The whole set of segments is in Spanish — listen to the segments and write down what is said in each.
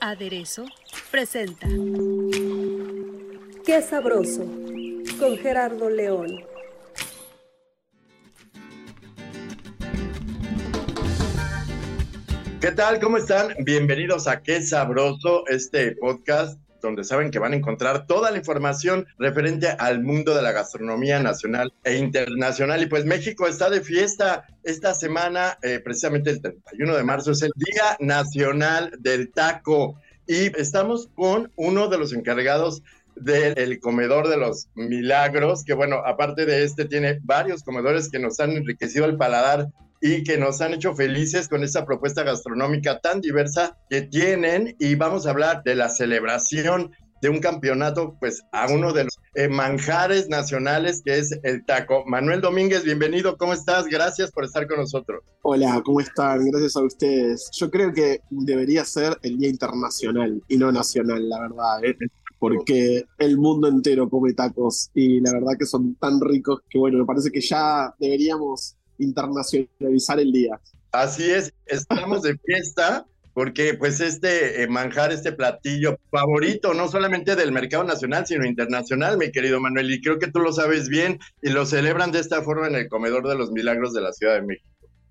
Aderezo presenta Qué sabroso con Gerardo León. ¿Qué tal? ¿Cómo están? Bienvenidos a Qué Sabroso, este podcast donde saben que van a encontrar toda la información referente al mundo de la gastronomía nacional e internacional. Y pues México está de fiesta esta semana, eh, precisamente el 31 de marzo, es el Día Nacional del Taco. Y estamos con uno de los encargados del comedor de los milagros, que bueno, aparte de este, tiene varios comedores que nos han enriquecido el paladar y que nos han hecho felices con esta propuesta gastronómica tan diversa que tienen y vamos a hablar de la celebración de un campeonato, pues a uno de los eh, manjares nacionales que es el taco. Manuel Domínguez, bienvenido, ¿cómo estás? Gracias por estar con nosotros. Hola, ¿cómo están? Gracias a ustedes. Yo creo que debería ser el Día Internacional y no nacional, la verdad, ¿eh? porque el mundo entero come tacos y la verdad que son tan ricos que bueno, me parece que ya deberíamos internacionalizar el día. Así es, estamos de fiesta porque pues este eh, manjar, este platillo favorito, no solamente del mercado nacional, sino internacional, mi querido Manuel, y creo que tú lo sabes bien, y lo celebran de esta forma en el Comedor de los Milagros de la Ciudad de México.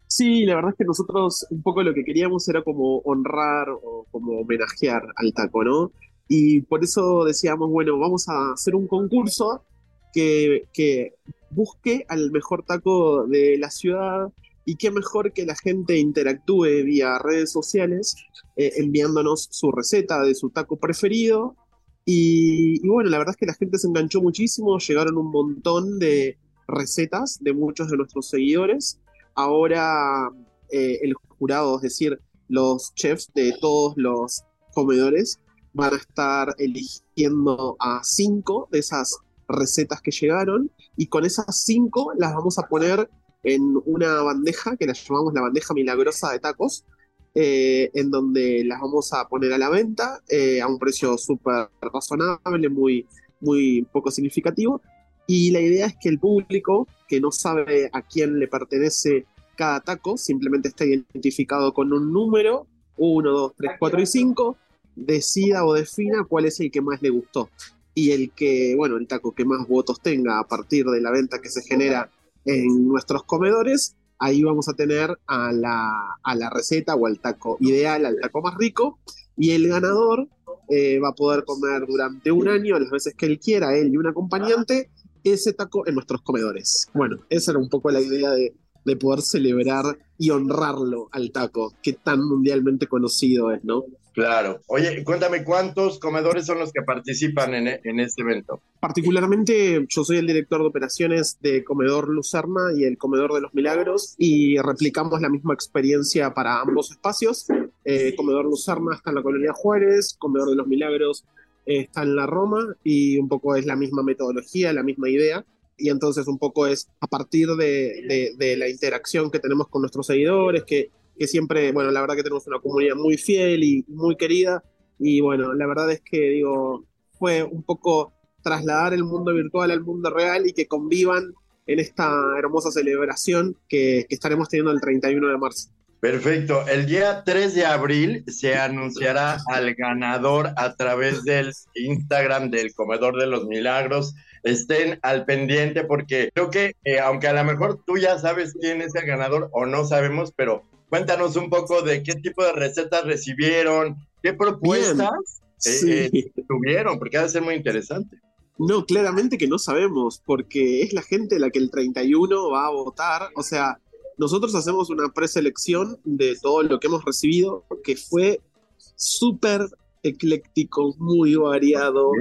Sí, la verdad es que nosotros un poco lo que queríamos era como honrar o como homenajear al taco, ¿no? Y por eso decíamos, bueno, vamos a hacer un concurso que, que busque al mejor taco de la ciudad y qué mejor que la gente interactúe vía redes sociales eh, enviándonos su receta de su taco preferido. Y, bueno, la verdad es que la gente se enganchó muchísimo, llegaron un montón de recetas de muchos de nuestros seguidores. Ahora eh, el jurado, es decir, los chefs de todos los comedores, van a estar eligiendo a cinco de esas recetas que llegaron y con esas cinco las vamos a poner en una bandeja que la llamamos la bandeja milagrosa de tacos, eh, en donde las vamos a poner a la venta eh, a un precio súper razonable, muy, muy poco significativo. Y la idea es que el público que no sabe a quién le pertenece cada taco, simplemente está identificado con un número, 1, 2, 3, 4 y 5, decida o defina cuál es el que más le gustó y el que, bueno, el taco que más votos tenga a partir de la venta que se genera en nuestros comedores, ahí vamos a tener a la, a la receta o al taco ideal, al taco más rico, y el ganador eh, va a poder comer durante un año, las veces que él quiera, él y un acompañante, ese taco en nuestros comedores. Bueno, esa era un poco la idea de, de poder celebrar y honrarlo al taco, que tan mundialmente conocido es, ¿no? Claro. Oye, cuéntame cuántos comedores son los que participan en, este evento. Particularmente, yo soy el director de operaciones de Comedor Lucerna y el Comedor de los Milagros y replicamos la misma experiencia para ambos espacios. Eh, Comedor Lucerna está en la colonia Juárez, Comedor de los Milagros eh, está en la Roma y un poco es la misma metodología, la misma idea. Y entonces un poco es a partir de, de la interacción que tenemos con nuestros seguidores, que que siempre, bueno, la verdad que tenemos una comunidad muy fiel y muy querida. Y bueno, la verdad es que, digo, fue un poco trasladar el mundo virtual al mundo real y que convivan en esta hermosa celebración que, que estaremos teniendo el 31 de marzo. Perfecto. El día 3 de abril se anunciará al ganador a través del Instagram del Comedor de los Milagros. Estén al pendiente porque creo que, eh, aunque a lo mejor tú ya sabes quién es el ganador o no sabemos, pero Cuéntanos un poco de qué tipo de recetas recibieron, qué propuestas eh, sí. eh, tuvieron, porque ha de ser muy interesante. No, claramente que no sabemos, porque es la gente la que el 31 va a votar. O sea, nosotros hacemos una preselección de todo lo que hemos recibido, que fue súper ecléctico, muy variado.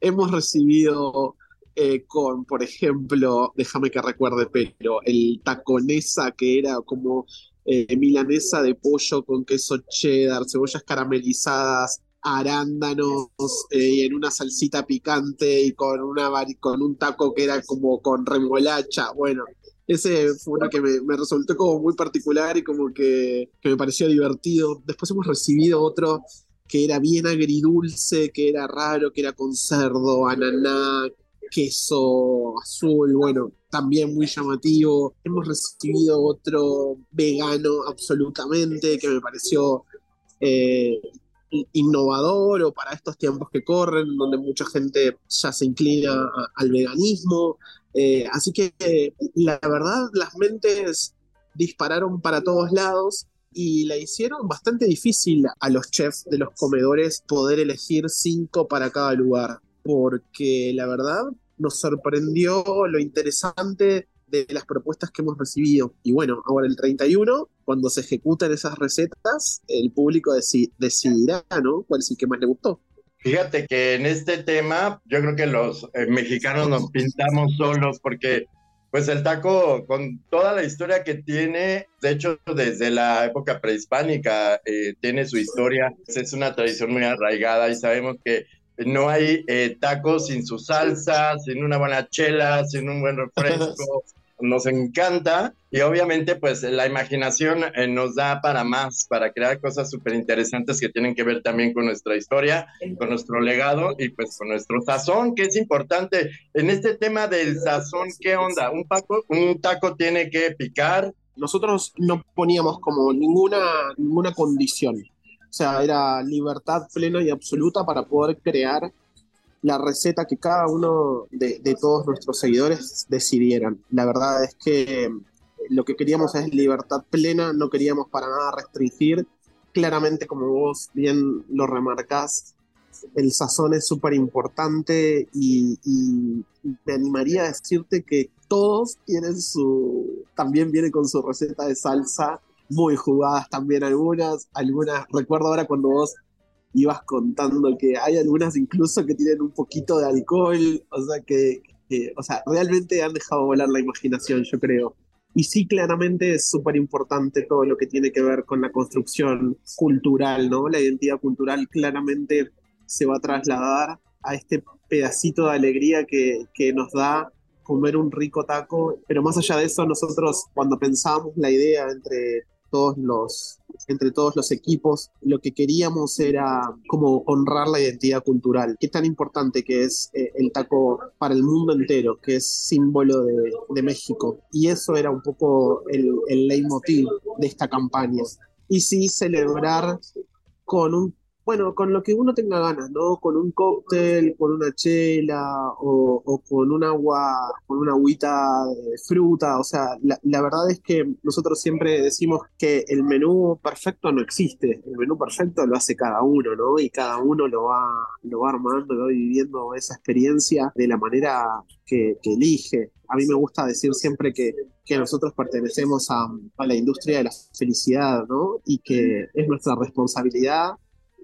Hemos recibido eh, con, por ejemplo, déjame que recuerde, pero el taconesa que era como eh, milanesa de pollo con queso cheddar, cebollas caramelizadas, arándanos eh, en una salsita picante y con, una, con un taco que era como con remolacha. Bueno, ese fue uno que me, resultó como muy particular y como que, que, me pareció divertido. Después hemos recibido otro que era bien agridulce, que era raro, que era con cerdo, ananá, queso azul, bueno, también muy llamativo. Hemos recibido otro vegano absolutamente, que me pareció eh, innovador o para estos tiempos que corren, donde mucha gente ya se inclina al veganismo. Eh, así que la verdad, las mentes dispararon para todos lados y la hicieron bastante difícil a los chefs de los comedores poder elegir cinco para cada lugar, porque la verdad nos sorprendió lo interesante de las propuestas que hemos recibido. Y bueno, ahora el 31, cuando se ejecutan esas recetas, el público decidirá, ¿no? ¿Cuál es el que más le gustó? Fíjate que en este tema yo creo que los eh, mexicanos nos pintamos solos porque pues el taco con toda la historia que tiene, de hecho desde la época prehispánica eh, tiene su historia, es una tradición muy arraigada y sabemos que no hay eh, tacos sin su salsa, sin una buena chela, sin un buen refresco. Nos encanta y obviamente pues la imaginación eh, nos da para más, para crear cosas súper interesantes que tienen que ver también con nuestra historia, con nuestro legado y pues con nuestro sazón, que es importante. En este tema del sazón, ¿qué onda? ¿Un, taco, un taco tiene que picar? Nosotros no poníamos como ninguna, ninguna condición. O sea, era libertad plena y absoluta para poder crear la receta que cada uno de, todos nuestros seguidores decidieran. La verdad es que lo que queríamos es libertad plena, no queríamos para nada restringir. Claramente, como vos bien lo remarcás, el sazón es súper importante y, y, me animaría a decirte que todos tienen su, también viene con su receta de salsa muy jugadas también algunas, algunas, recuerdo ahora cuando vos ibas contando que hay algunas incluso que tienen un poquito de alcohol, o sea que, o sea, realmente han dejado volar la imaginación, yo creo. Y sí, claramente es súper importante todo lo que tiene que ver con la construcción cultural, ¿no? La identidad cultural claramente se va a trasladar a este pedacito de alegría que, que nos da comer un rico taco, pero más allá de eso, nosotros cuando pensábamos la idea entre todos los, entre todos los equipos, lo que queríamos era como honrar la identidad cultural. Qué tan importante que es eh, el taco para el mundo entero, que es símbolo de, de México. Y eso era un poco el, el leitmotiv de esta campaña. Y sí celebrar con un bueno, con lo que uno tenga ganas, ¿no? Con un cóctel, con una chela o, con un agua, con una agüita de fruta. O sea, la, verdad es que nosotros siempre decimos que el menú perfecto no existe. El menú perfecto lo hace cada uno, ¿no? Y cada uno lo va, lo va armando, lo va viviendo esa experiencia de la manera que, elige. A mí me gusta decir siempre que, que nosotros pertenecemos a, a la industria de la felicidad, ¿no? Y que es nuestra responsabilidad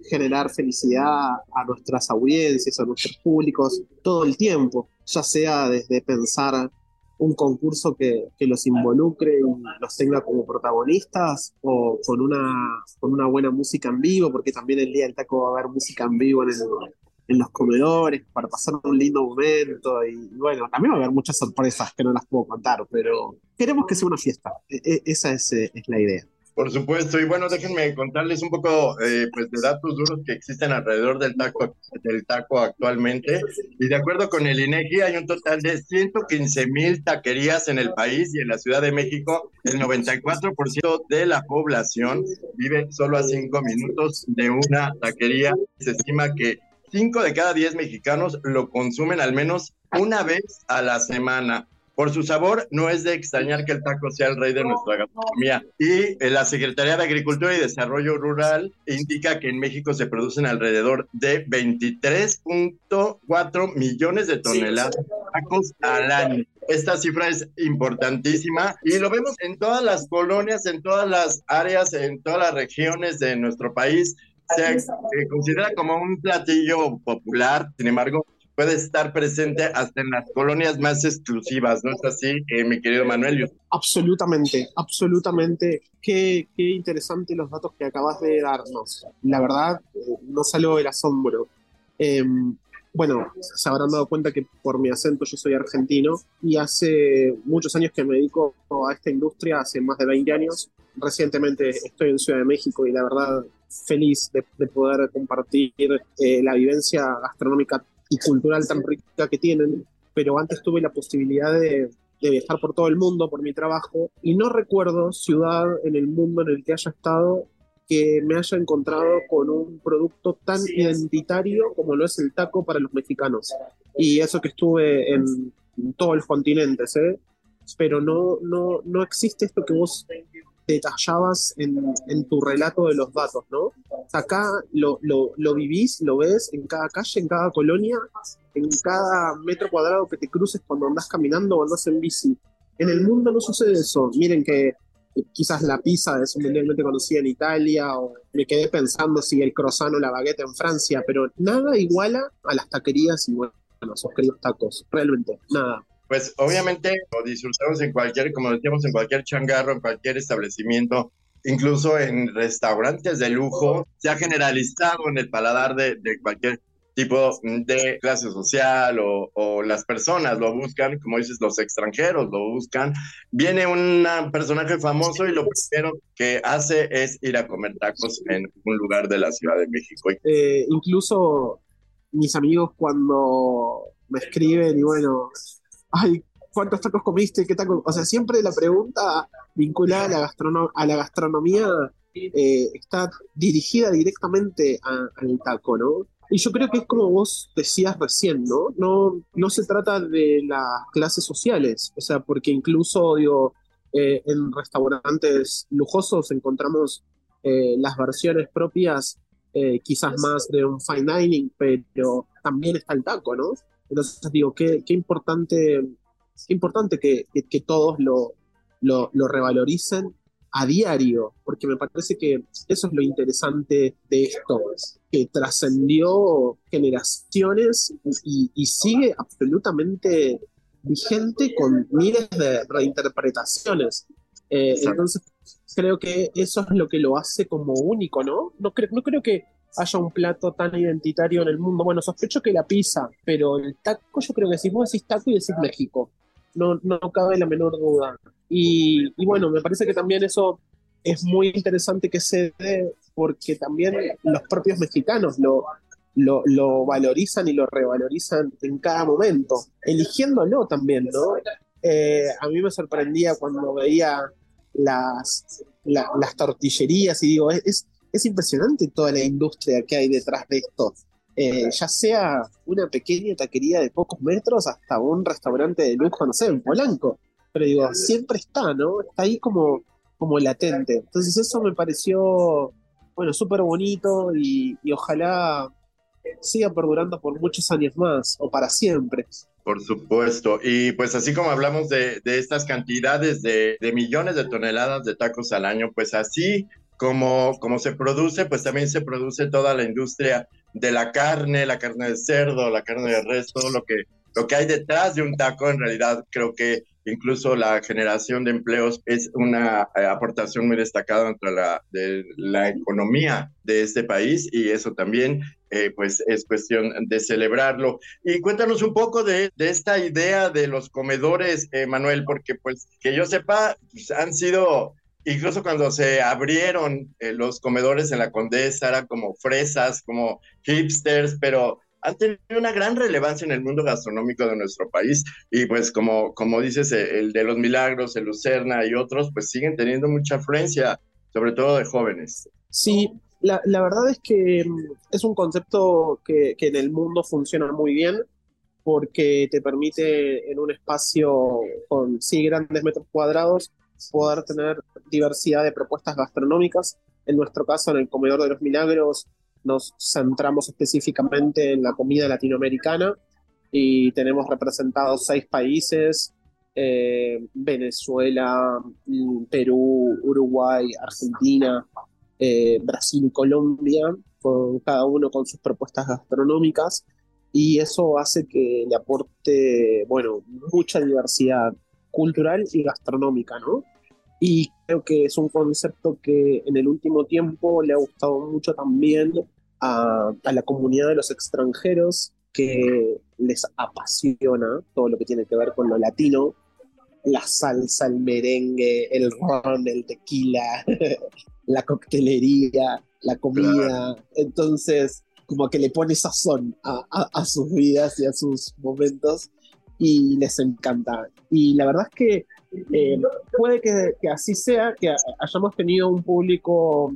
generar felicidad a nuestras audiencias, a nuestros públicos todo el tiempo, ya sea desde pensar un concurso que, que, los involucre y los tenga como protagonistas o con una, con una buena música en vivo, porque también el día del taco va a haber música en vivo en, en los comedores para pasar un lindo momento y bueno, también va a haber muchas sorpresas que no las puedo contar, pero queremos que sea una fiesta, e, e, esa es, es la idea. Por supuesto, y bueno, déjenme contarles un poco eh, pues de datos duros que existen alrededor del taco, del taco actualmente. Y de acuerdo con el INEGI, hay un total de 115 mil taquerías en el país y en la Ciudad de México, el 94% de la población vive solo a 5 minutos de una taquería. Se estima que 5 de cada 10 mexicanos lo consumen al menos una vez a la semana. Por su sabor, no es de extrañar que el taco sea el rey de nuestra gastronomía. Y eh, la Secretaría de Agricultura y Desarrollo Rural indica que en México se producen alrededor de 23.4 millones de toneladas de tacos al año. Esta cifra es importantísima y lo vemos en todas las colonias, en todas las áreas, en todas las regiones de nuestro país. Se, se considera como un platillo popular, sin embargo, puede estar presente hasta en las colonias más exclusivas, ¿no es así, eh, mi querido Manuel? Absolutamente, absolutamente. Qué, qué interesante los datos que acabas de darnos. La verdad, eh, no salgo del asombro. Em, bueno, se habrán dado cuenta que por mi acento yo soy argentino y hace muchos años que me dedico a esta industria, hace más de 20 años. Recientemente estoy en Ciudad de México y la verdad feliz de, poder compartir eh, la vivencia gastronómica y cultural tan rica que tienen, pero antes tuve la posibilidad de, de viajar por todo el mundo por mi trabajo y no recuerdo ciudad en el mundo en el que haya estado que me haya encontrado con un producto tan identitario como lo es el taco para los mexicanos. Y eso que estuve en, todos los continentes, ¿eh? Pero no, no, no existe esto que vos detallabas en, en tu relato de los datos, ¿no? Acá lo, lo, lo, vivís, lo ves en cada calle, en cada colonia, en cada metro cuadrado que te cruces cuando andas caminando o andas en bici. En el mundo no sucede eso. Miren que quizás la pizza es mundialmente conocida en Italia, o me quedé pensando si el croissant o la baguette en Francia, pero nada iguala a las taquerías y bueno, esos queridos tacos, realmente, nada. Pues obviamente lo disfrutamos en cualquier, como decíamos, en cualquier changarro, en cualquier establecimiento, incluso en restaurantes de lujo, se ha generalizado en el paladar de, cualquier tipo de clase social o, las personas lo buscan, como dices, los extranjeros lo buscan. Viene un personaje famoso y lo primero que hace es ir a comer tacos en un lugar de la Ciudad de México. Eh, incluso mis amigos cuando me escriben y bueno, ay, ¿cuántos tacos comiste? ¿Qué tacos? O sea, siempre la pregunta vinculada a la, gastronomía eh, está dirigida directamente al taco, ¿no? Y yo creo que es como vos decías recién, ¿no? No, se trata de las clases sociales, o sea, porque incluso, digo, eh, en restaurantes lujosos encontramos eh, las versiones propias, quizás más de un fine dining, pero también está el taco, ¿no? Entonces digo, qué, qué importante, qué importante que, que, todos lo, lo, lo revaloricen a diario, porque me parece que eso es lo interesante de esto, que trascendió generaciones y, sigue absolutamente vigente con miles de reinterpretaciones. Eh, entonces, creo que eso es lo que lo hace como único, ¿no? No, creo, no creo que haya un plato tan identitario en el mundo. Bueno, sospecho que la pizza, pero el taco, yo creo que si vos decís taco y decís México, no, no cabe la menor duda. Y, bueno, me parece que también eso es muy interesante que se dé porque también los propios mexicanos lo, lo, valorizan y lo revalorizan en cada momento, eligiéndolo también, ¿no? Eh, a mí me sorprendía cuando veía las, las tortillerías y digo, es, es impresionante toda la industria que hay detrás de esto. Eh, ya sea una pequeña taquería de pocos metros hasta un restaurante de lujo, no sé, en Polanco pero digo, siempre está, ¿no? Está ahí como, como latente. Entonces eso me pareció, bueno, súper bonito y, ojalá siga perdurando por muchos años más o para siempre. Por supuesto. Y pues así como hablamos de, estas cantidades de, de, millones de toneladas de tacos al año, pues así como, como se produce, pues también se produce toda la industria de la carne, la carne de cerdo, la carne de res, todo lo que, lo que hay detrás de un taco, en realidad creo que Incluso la generación de empleos es una eh, aportación muy destacada entre la, de la economía de este país y eso también eh, pues es cuestión de celebrarlo. Y cuéntanos un poco de, de esta idea de los comedores, eh, Manuel, porque pues que yo sepa, pues, han sido, incluso cuando se abrieron los comedores en la Condesa, eran como fresas, como hipsters, pero han tenido una gran relevancia en el mundo gastronómico de nuestro país y pues como, como dices, eh, el de los milagros, el Lucerna y otros, pues siguen teniendo mucha afluencia, sobre todo de jóvenes. Sí, la, la verdad es que mm, es un concepto que, que en el mundo funciona muy bien porque te permite en un espacio con sí grandes metros cuadrados poder tener diversidad de propuestas gastronómicas. En nuestro caso, en el Comedor de los Milagros, nos centramos específicamente en la comida latinoamericana y tenemos representados seis países, eh, Venezuela, Perú, Uruguay, Argentina, eh, Brasil y Colombia, con cada uno con sus propuestas gastronómicas. y eso hace que le aporte, bueno, mucha diversidad cultural y gastronómica, ¿no? Y creo que es un concepto que en el último tiempo le ha gustado mucho también a, a la comunidad de los extranjeros que les apasiona todo lo que tiene que ver con lo latino, la salsa, el merengue, el ron, el tequila, la coctelería, la comida. Entonces, como que le pone sazón a, a, sus vidas y a sus momentos y les encanta. Y la verdad es que eh, puede que, así sea, que hayamos tenido un público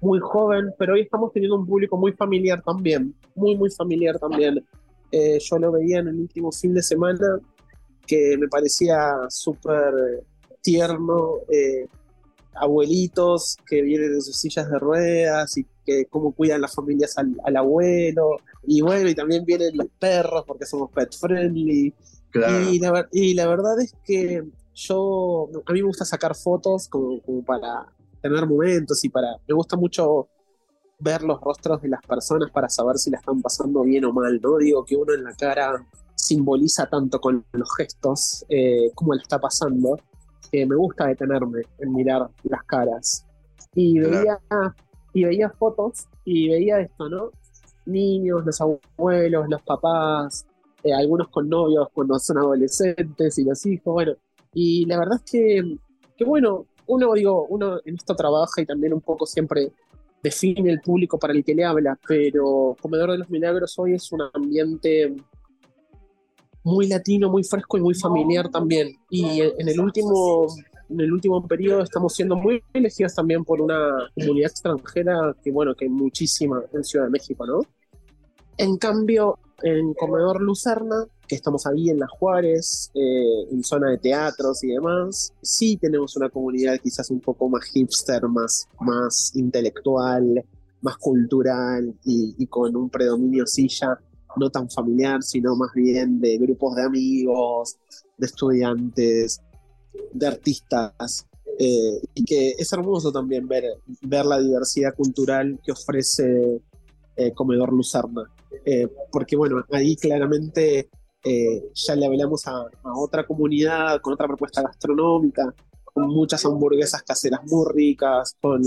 muy joven, pero hoy estamos teniendo un público muy familiar también, muy, muy familiar también. Eh, yo lo veía en el último fin de semana, que me parecía súper tierno, eh, abuelitos que vienen de sus sillas de ruedas y que cómo cuidan las familias al, abuelo. Y bueno, y también vienen los perros porque somos pet friendly. Y, la, y, la, verdad es que yo, a mí me gusta sacar fotos como, para tener momentos y para, me gusta mucho ver los rostros de las personas para saber si la están pasando bien o mal, ¿no? Digo que uno en la cara simboliza tanto con los gestos eh, cómo la está pasando, que me gusta detenerme en mirar las caras. Y veía, y veía fotos y veía esto, ¿no? Niños, los abuelos, los papás, eh, algunos con novios cuando son adolescentes y los hijos, bueno. Y la verdad es que, que, bueno, uno, digo, uno en esto trabaja y también un poco siempre define el público para el que le habla, pero Comedor de los Milagros hoy es un ambiente muy latino, muy fresco y muy familiar también. Y en el último, en el último periodo estamos siendo muy elegidos también por una comunidad extranjera que, bueno, que hay muchísima en Ciudad de México, ¿no? En cambio, en Comedor Lucerna, que estamos ahí en Las Juárez, eh, en zona de teatros y demás, sí tenemos una comunidad quizás un poco más hipster, más, más intelectual, más cultural y, y con un predominio silla no tan familiar, sino más bien de grupos de amigos, de estudiantes, de artistas. Eh, y que es hermoso también ver, ver la diversidad cultural que ofrece eh, Comedor Lucerna. Eh, porque bueno, ahí claramente ya le hablamos a, otra comunidad con otra propuesta gastronómica, con muchas hamburguesas caseras muy ricas, con,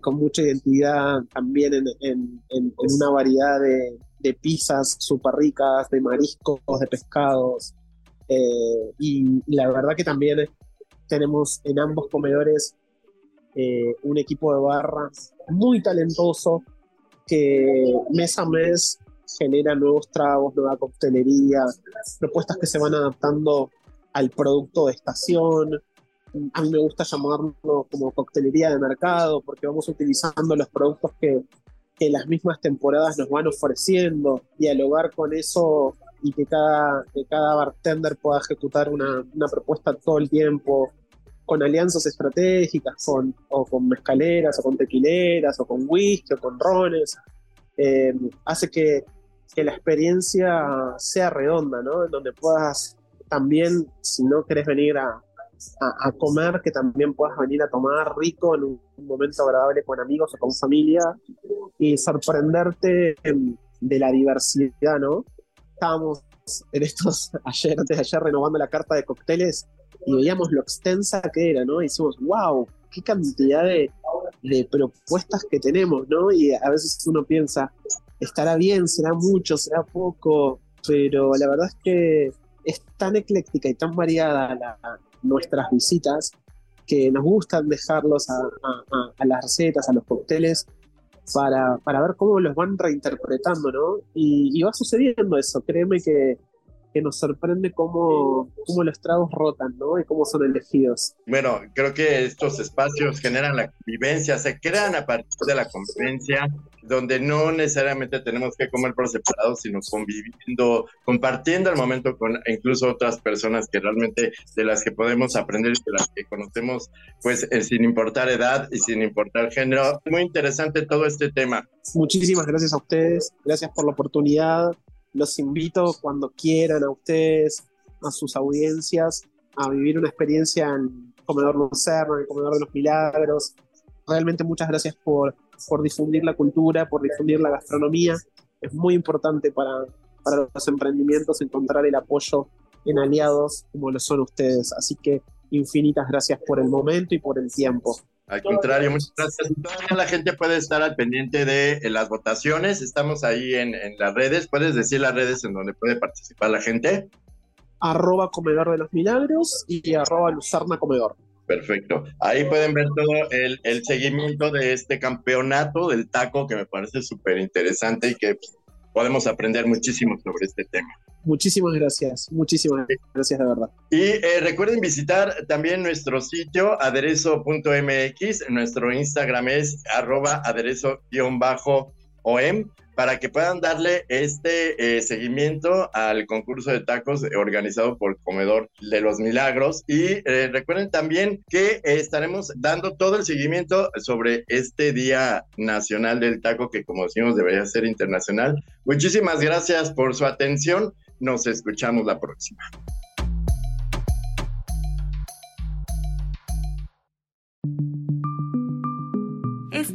con mucha identidad también en, en, en una variedad de, de pizzas súper ricas, de mariscos, de pescados. Eh, y, la verdad que también tenemos en ambos comedores eh, un equipo de barras muy talentoso que mes a mes genera nuevos tragos, nueva coctelería, propuestas que se van adaptando al producto de estación. A mí me gusta llamarlo como coctelería de mercado porque vamos utilizando los productos que que las mismas temporadas nos van ofreciendo, dialogar con eso y que cada, que cada bartender pueda ejecutar una, una propuesta todo el tiempo, con alianzas estratégicas, con, o con mezcaleras, o con tequileras, o con whisky, o con rones, eh, hace que, que, la experiencia sea redonda, ¿no? En donde puedas también, si no querés venir a, a, comer, que también puedas venir a tomar rico en un, momento agradable con amigos o con familia y sorprenderte de la diversidad, ¿no? Estábamos en estos, ayer, antes de ayer, renovando la carta de cócteles y veíamos lo extensa que era, ¿no? Y decimos, wow, qué cantidad de, propuestas que tenemos, ¿no? Y a veces uno piensa, estará bien, será mucho, será poco, pero la verdad es que es tan ecléctica y tan variada nuestras visitas, que nos gustan dejarlos a, las recetas, a los cócteles, para, para, ver cómo los van reinterpretando, ¿no? Y, y va sucediendo eso, créeme que, que nos sorprende cómo, cómo, los tragos rotan, ¿no? Y cómo son elegidos. Bueno, creo que estos espacios generan la convivencia, se crean a partir de la convivencia, donde no necesariamente tenemos que comer por separado, sino conviviendo, compartiendo el momento con incluso otras personas que realmente de las que podemos aprender y de las que conocemos, pues eh, sin importar edad y sin importar género. Muy interesante todo este tema. Muchísimas gracias a ustedes, gracias por la oportunidad los invito cuando quieran a ustedes, a sus audiencias, a vivir una experiencia en Comedor Lucerno, en Comedor de los Milagros. Realmente muchas gracias por, por difundir la cultura, por difundir la gastronomía. Es muy importante para, para los emprendimientos encontrar el apoyo en aliados como lo son ustedes. Así que infinitas gracias por el momento y por el tiempo. Al contrario, muchas gracias. Todavía la gente puede estar al pendiente de eh, las votaciones. Estamos ahí en, en, las redes. ¿Puedes decir las redes en donde puede participar la gente? Arroba Comedor de los Milagros y arroba Luzarna Comedor. Perfecto. Ahí pueden ver todo el, el seguimiento de este campeonato del taco que me parece súper interesante y que podemos aprender muchísimo sobre este tema. Muchísimas gracias, muchísimas gracias de verdad. Y eh, recuerden visitar también nuestro sitio aderezo.mx, nuestro Instagram es arroba aderezo-om para que puedan darle este eh, seguimiento al concurso de tacos organizado por Comedor de los Milagros. Y eh, recuerden también que estaremos dando todo el seguimiento sobre este Día Nacional del Taco, que como decimos debería ser internacional. Muchísimas gracias por su atención. Nos escuchamos la próxima.